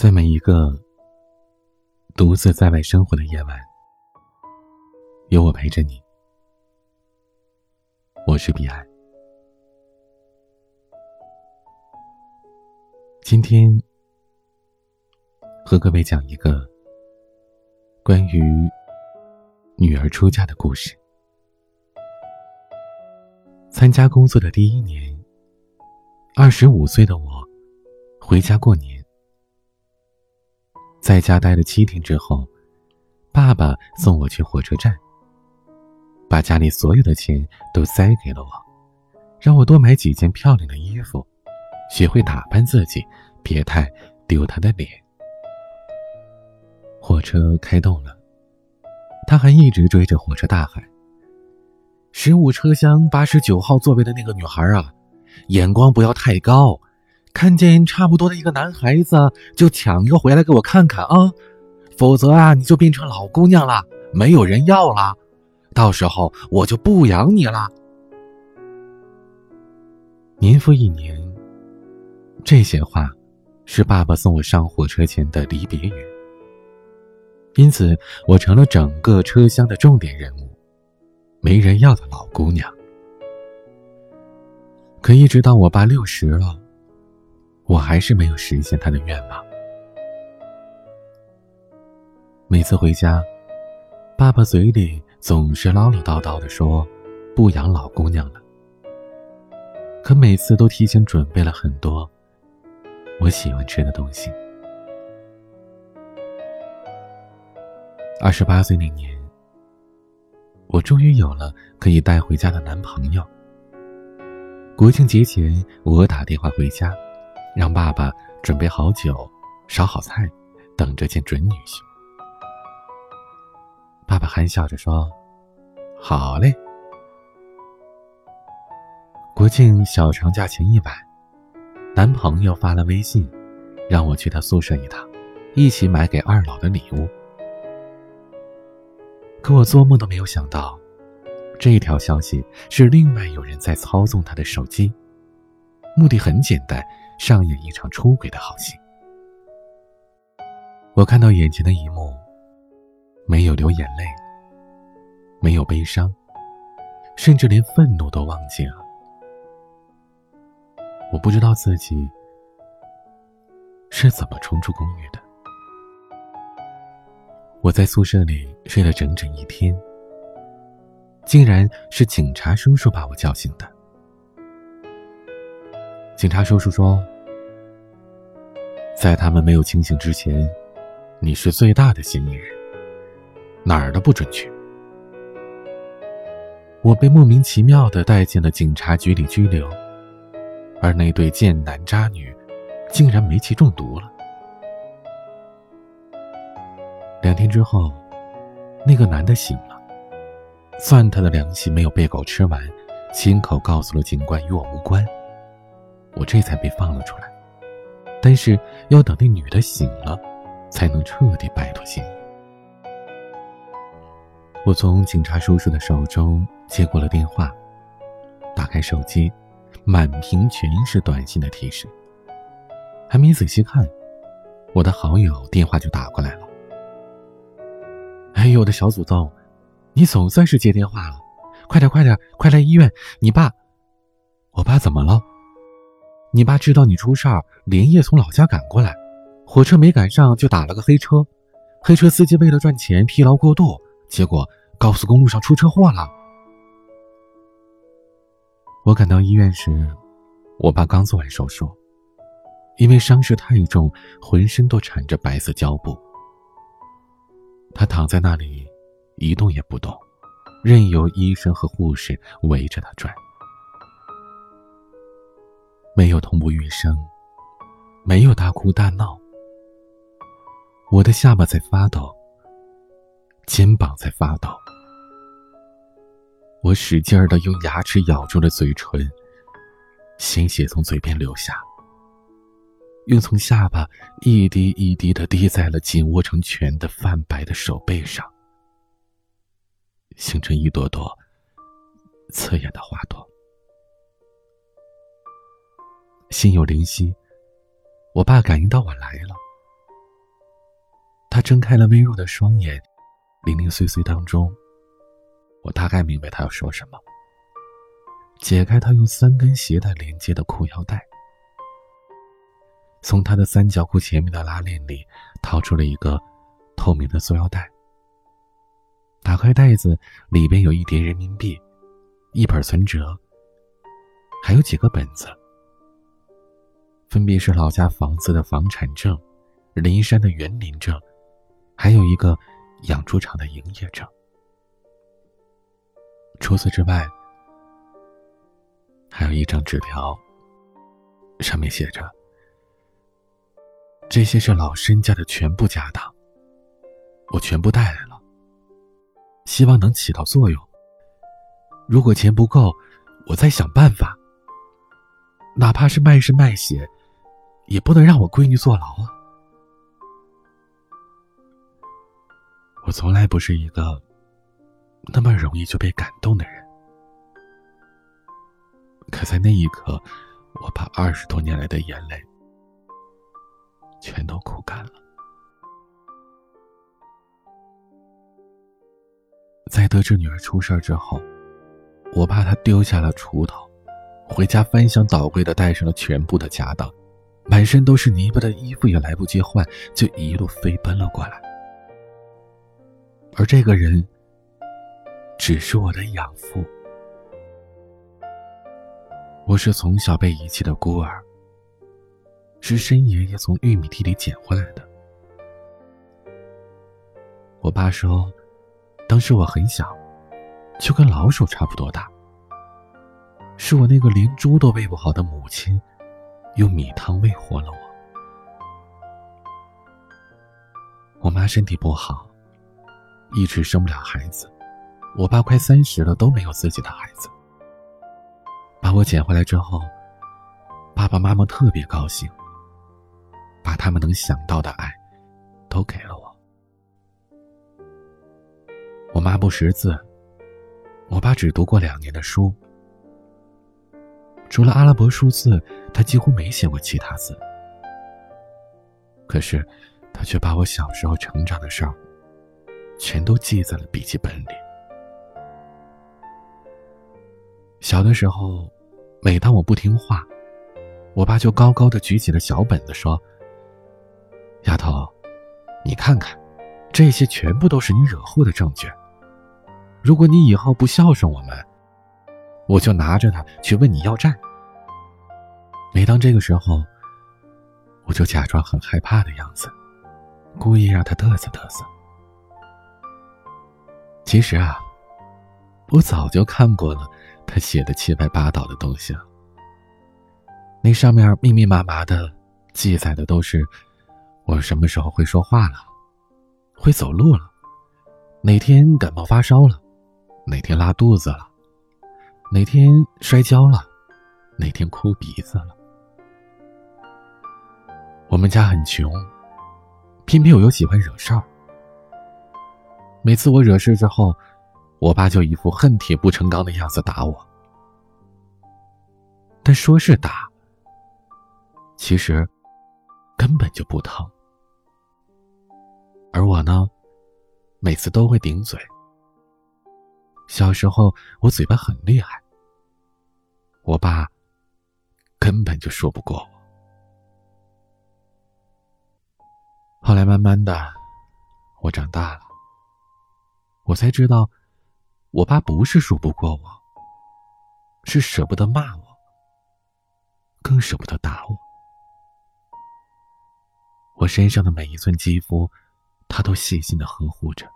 在每一个独自在外生活的夜晚，有我陪着你。我是彼岸。今天和各位讲一个关于女儿出嫁的故事。参加工作的第一年，二十五岁的我回家过年。在家待了七天之后，爸爸送我去火车站，把家里所有的钱都塞给了我，让我多买几件漂亮的衣服，学会打扮自己，别太丢他的脸。火车开动了，他还一直追着火车大喊：“十五车厢八十九号座位的那个女孩啊，眼光不要太高。”看见差不多的一个男孩子，就抢一个回来给我看看啊，否则啊，你就变成老姑娘了，没有人要了，到时候我就不养你了。年复一年，这些话是爸爸送我上火车前的离别语，因此我成了整个车厢的重点人物，没人要的老姑娘。可一直到我爸六十了。我还是没有实现他的愿望。每次回家，爸爸嘴里总是唠唠叨叨的说：“不养老姑娘了。”可每次都提前准备了很多我喜欢吃的东西。二十八岁那年，我终于有了可以带回家的男朋友。国庆节前，我打电话回家。让爸爸准备好酒，烧好菜，等着见准女婿。爸爸憨笑着说：“好嘞。”国庆小长假前一晚，男朋友发了微信，让我去他宿舍一趟，一起买给二老的礼物。可我做梦都没有想到，这条消息是另外有人在操纵他的手机，目的很简单。上演一场出轨的好戏。我看到眼前的一幕，没有流眼泪，没有悲伤，甚至连愤怒都忘记了。我不知道自己是怎么冲出公寓的。我在宿舍里睡了整整一天，竟然是警察叔叔把我叫醒的。警察叔叔说。在他们没有清醒之前，你是最大的嫌疑人，哪儿都不准去。我被莫名其妙的带进了警察局里拘留，而那对贱男渣女，竟然煤气中毒了。两天之后，那个男的醒了，算他的良心没有被狗吃完，亲口告诉了警官与我无关，我这才被放了出来。但是要等那女的醒了，才能彻底摆脱嫌疑。我从警察叔叔的手中接过了电话，打开手机，满屏全是短信的提示。还没仔细看，我的好友电话就打过来了。哎呦，我的小祖宗，你总算是接电话了，快点快点，快来医院！你爸，我爸怎么了？你爸知道你出事儿，连夜从老家赶过来，火车没赶上就打了个黑车，黑车司机为了赚钱疲劳过度，结果高速公路上出车祸了。我赶到医院时，我爸刚做完手术，因为伤势太重，浑身都缠着白色胶布。他躺在那里，一动也不动，任由医生和护士围着他转。没有痛不欲生，没有大哭大闹。我的下巴在发抖，肩膀在发抖。我使劲儿的用牙齿咬住了嘴唇，鲜血从嘴边流下，又从下巴一滴一滴的滴在了紧握成拳的泛白的手背上，形成一朵朵刺眼的花朵。心有灵犀，我爸感应到我来了，他睁开了微弱的双眼，零零碎碎当中，我大概明白他要说什么。解开他用三根鞋带连接的裤腰带，从他的三角裤前面的拉链里掏出了一个透明的塑料袋。打开袋子，里边有一叠人民币，一本存折，还有几个本子，分别是老家房子的房产证、林山的园林证，还有一个养猪场的营业证。除此之外，还有一张纸条，上面写着：“这些是老申家的全部家当，我全部带来了。”希望能起到作用。如果钱不够，我再想办法。哪怕是卖身卖血，也不能让我闺女坐牢啊！我从来不是一个那么容易就被感动的人，可在那一刻，我把二十多年来的眼泪全都哭干了。在得知女儿出事之后，我怕她丢下了锄头，回家翻箱倒柜的带上了全部的家当，满身都是泥巴的衣服也来不及换，就一路飞奔了过来。而这个人，只是我的养父。我是从小被遗弃的孤儿，是申爷爷从玉米地里捡回来的。我爸说。当时我很小，就跟老鼠差不多大。是我那个连猪都喂不好的母亲，用米汤喂活了我。我妈身体不好，一直生不了孩子。我爸快三十了都没有自己的孩子。把我捡回来之后，爸爸妈妈特别高兴，把他们能想到的爱，都给了我。我妈不识字，我爸只读过两年的书，除了阿拉伯数字，他几乎没写过其他字。可是，他却把我小时候成长的事儿，全都记在了笔记本里。小的时候，每当我不听话，我爸就高高的举起了小本子说：“丫头，你看看，这些全部都是你惹祸的证据。”如果你以后不孝顺我们，我就拿着它去问你要债。每当这个时候，我就假装很害怕的样子，故意让他嘚瑟嘚瑟。其实啊，我早就看过了他写的七歪八倒的东西了。那上面密密麻麻的记载的都是我什么时候会说话了，会走路了，哪天感冒发烧了。哪天拉肚子了？哪天摔跤了？哪天哭鼻子了？我们家很穷，偏偏我又喜欢惹事儿。每次我惹事之后，我爸就一副恨铁不成钢的样子打我。但说是打，其实根本就不疼。而我呢，每次都会顶嘴。小时候我嘴巴很厉害，我爸根本就说不过我。后来慢慢的，我长大了，我才知道，我爸不是说不过我，是舍不得骂我，更舍不得打我。我身上的每一寸肌肤，他都细心的呵护着。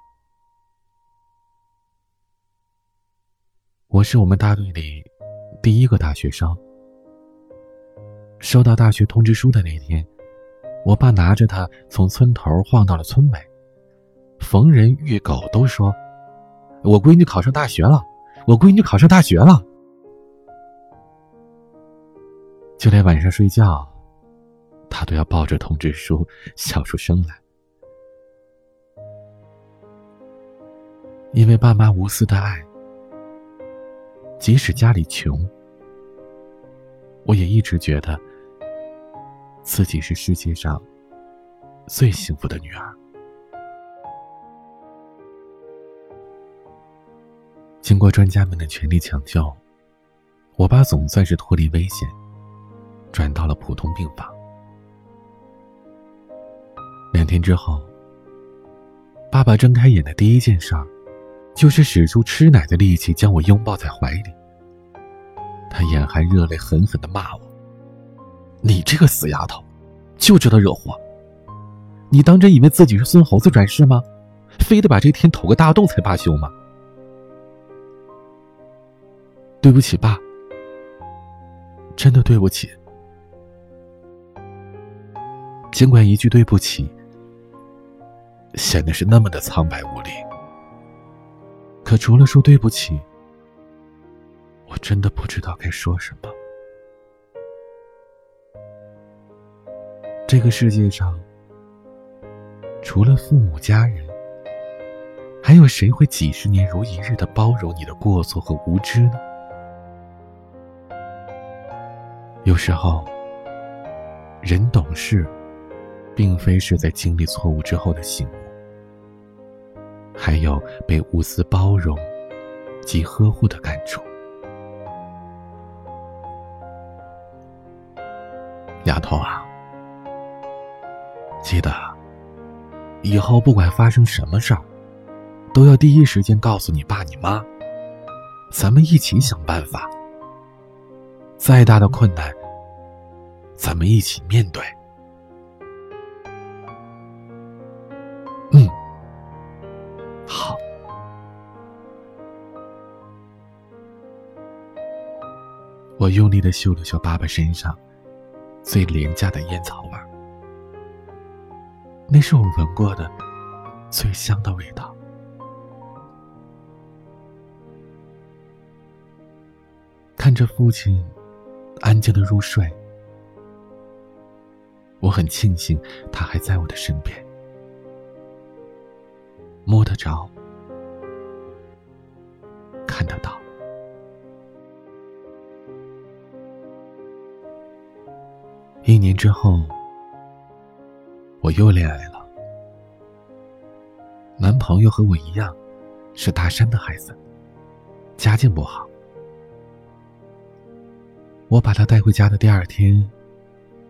我是我们大队里第一个大学生。收到大学通知书的那天，我爸拿着它从村头晃到了村尾，逢人遇狗都说：“我闺女考上大学了，我闺女考上大学了。”就连晚上睡觉，他都要抱着通知书笑出声来，因为爸妈无私的爱。即使家里穷我也一直觉得自己是世界上最幸福的女儿。经过专家们的全力抢救我爸总算是脱离危险转到了普通病房。两天之后爸爸睁开眼的第一件事儿就是使出吃奶的力气将我拥抱在怀里。他眼含热泪，狠狠的骂我：“你这个死丫头，就知道惹祸！你当真以为自己是孙猴子转世吗？非得把这天捅个大洞才罢休吗？”对不起，爸，真的对不起。尽管一句对不起，显得是那么的苍白无力，可除了说对不起，我真的不知道该说什么。这个世界上，除了父母家人，还有谁会几十年如一日的包容你的过错和无知呢？有时候，人懂事，并非是在经历错误之后的醒悟，还有被无私包容及呵护的感触。丫头啊，记得以后不管发生什么事儿，都要第一时间告诉你爸你妈，咱们一起想办法。再大的困难，咱们一起面对。我用力的嗅了嗅爸爸身上最廉价的烟草味，那是我闻过的最香的味道。看着父亲。安静的入睡，我很庆幸他还在我的身边，摸得着，年之后，我又恋爱了，男朋友和我一样，是大山的孩子，家境不好。我把他带回家的第二天，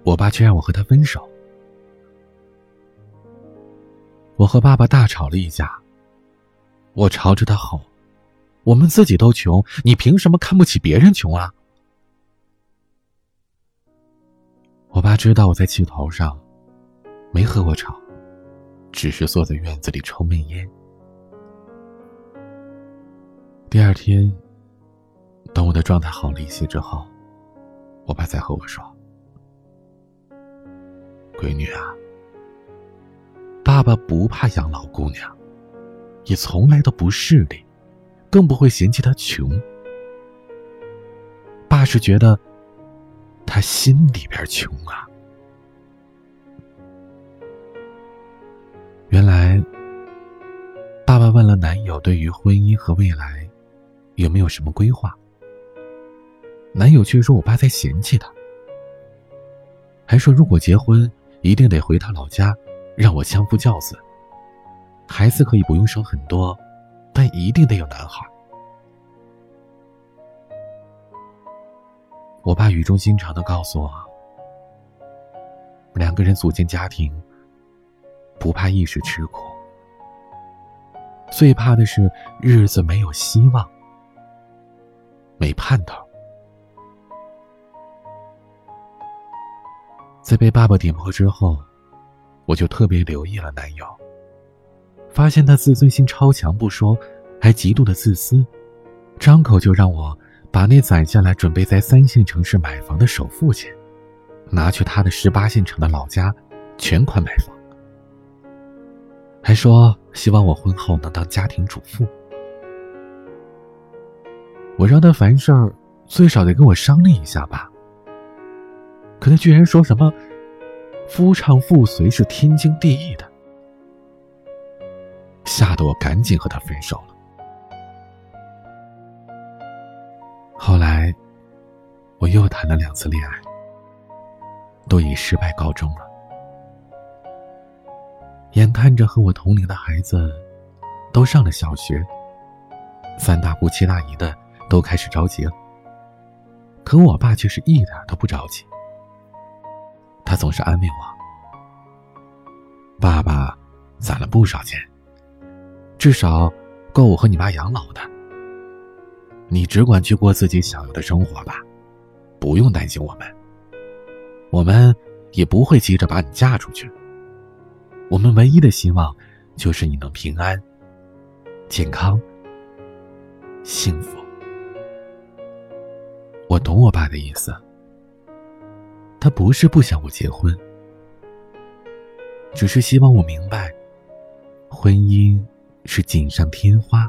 我爸却让我和他分手。我和爸爸大吵了一架。我朝着他吼：“我们自己都穷，你凭什么看不起别人穷啊？”我爸知道我在气头上，没和我吵，只是坐在院子里抽闷烟。第二天，等我的状态好了一些之后。我爸再和我说：“闺女啊，爸爸不怕养老姑娘，也从来都不势利，更不会嫌弃她穷。爸是觉得她心里边穷啊。原来，爸爸问了男友对于婚姻和未来有没有什么规划。”男友却说：“我爸在嫌弃他，还说如果结婚一定得回他老家，让我相夫教子。孩子可以不用生很多，但一定得有男孩。”我爸语重心长的告诉我：“两个人组建家庭，不怕一时吃苦，最怕的是日子没有希望，没盼头。”在被爸爸点破之后，我就特别留意了男友，发现他自尊心超强不说，还极度的自私，张口就让我把那攒下来准备在三线城市买房的首付钱，拿去他的十八线城的老家，全款买房，还说希望我婚后能当家庭主妇。我让他凡事最少得跟我商量一下吧。可他居然说什么“夫唱妇随是天经地义的”，吓得我赶紧和他分手了。后来，我又谈了两次恋爱，都以失败告终了。眼看着和我同龄的孩子都上了小学，三大姑七大姨的都开始着急了。可我爸却是一点都不着急，他总是安慰我：“爸爸攒了不少钱，至少够我和你妈养老的。你只管去过自己想要的生活吧，不用担心我们。我们也不会急着把你嫁出去。我们唯一的希望就是你能平安、健康、幸福。”我懂我爸的意思，他不是不想我结婚，只是希望我明白，婚姻是锦上添花，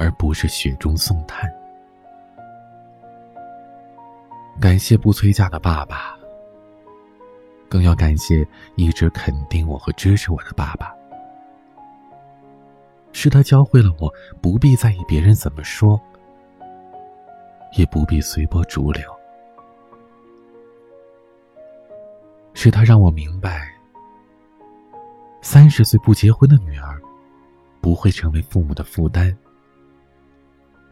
而不是雪中送炭。感谢不催嫁的爸爸，更要感谢一直肯定我和支持我的爸爸，是他教会了我不必在意别人怎么说。也不必随波逐流。是他让我明白，三十岁不结婚的女儿，不会成为父母的负担。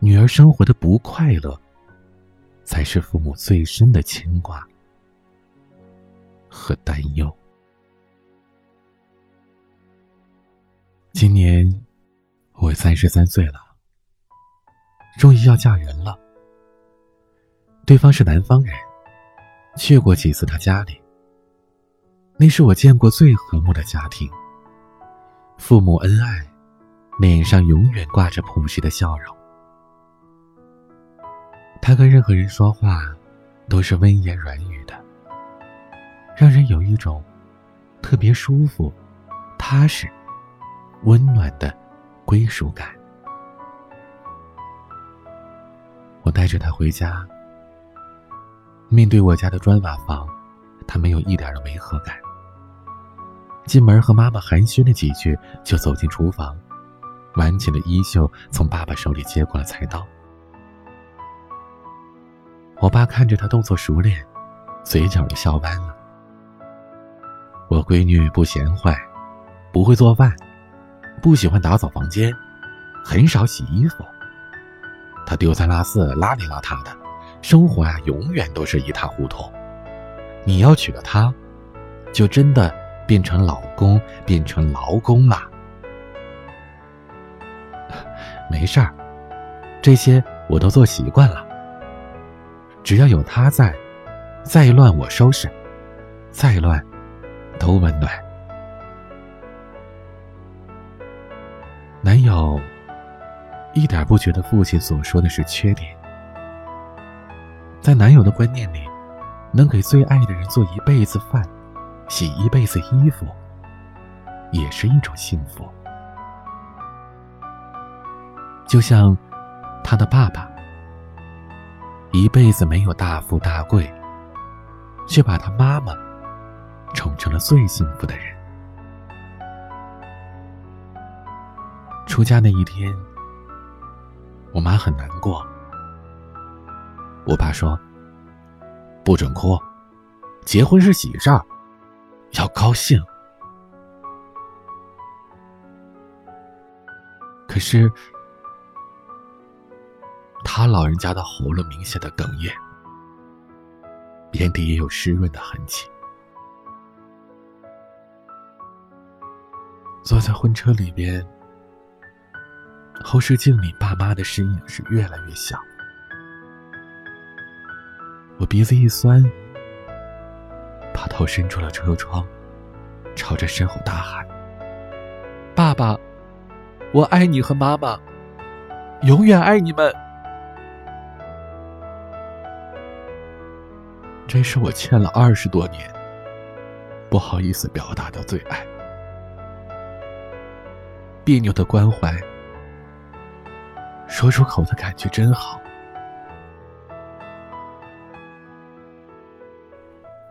女儿生活的不快乐，才是父母最深的牵挂和担忧。今年我三十三岁了，终于要嫁人了。对方是南方人，去过几次他家里。那是我见过最和睦的家庭，父母恩爱，脸上永远挂着朴实的笑容。他跟任何人说话，都是温言软语的，让人有一种特别舒服、踏实、温暖的归属感。我带着他回家。面对我家的砖瓦房，他没有一点的违和感。进门和妈妈寒暄了几句，就走进厨房，挽起了衣袖，从爸爸手里接过了菜刀。我爸看着他动作熟练，嘴角都笑弯了。我闺女不贤惠，不会做饭，不喜欢打扫房间，很少洗衣服。她丢三落四，邋里邋遢的。生活呀，永远都是一塌糊涂。你要娶了她，就真的变成老公，变成劳工了。没事儿，这些我都做习惯了。只要有他在，再乱我收拾，再乱都温暖。男友一点不觉得父亲所说的是缺点。在男友的观念里，能给最爱的人做一辈子饭，洗一辈子衣服，也是一种幸福。就像他的爸爸，一辈子没有大富大贵，却把他妈妈宠成了最幸福的人。出嫁那一天，我妈很难过。我爸说：“不准哭，结婚是喜事儿，要高兴。”可是，他老人家的喉咙明显的哽咽，眼底也有湿润的痕迹。坐在婚车里边，后视镜里爸妈的身影是越来越小。我鼻子一酸，把头伸出了车窗，朝着身后大喊：“爸爸，我爱你和妈妈，永远爱你们。”这是我欠了二十多年，不好意思表达的最爱，别扭的关怀，说出口的感觉真好。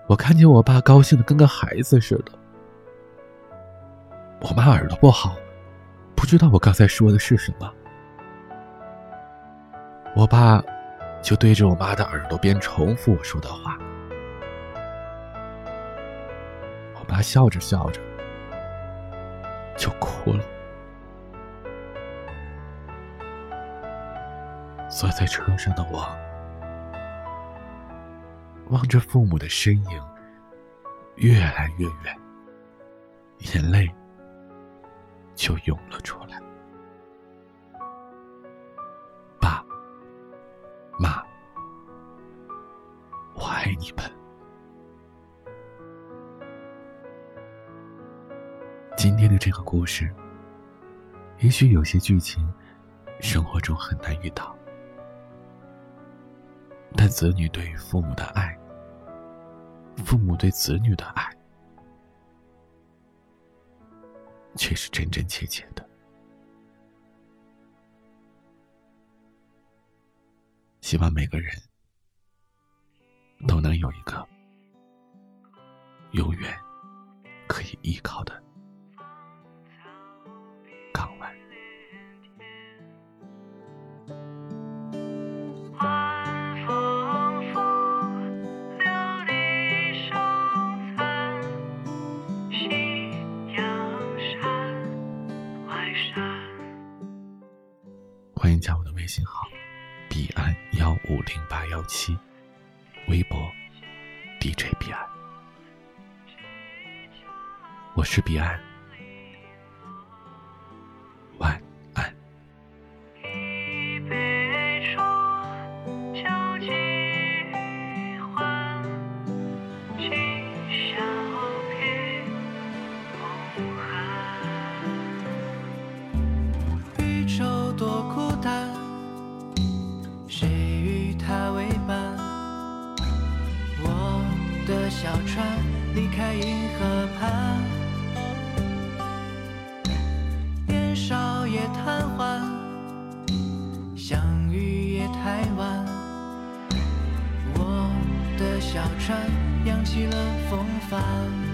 我看见我爸高兴的跟个孩子似的。我妈耳朵不好，不知道我刚才说的是什么。我爸就对着我妈的耳朵边重复我说的话。他笑着笑着就哭了。坐在车上的我，望着父母的身影越来越远，眼泪就涌了出来。爸妈，我爱你们。今天的这个故事，也许有些剧情，生活中很难遇到。但子女对于父母的爱，父母对子女的爱，却是真真切切的。希望每个人都能有一个永远可以依靠的。欢迎加我的微信号，彼岸幺五零八幺七，微博 DJ 彼岸，我是彼岸。年少也贪欢，相遇也太晚。我的小船扬起了风帆。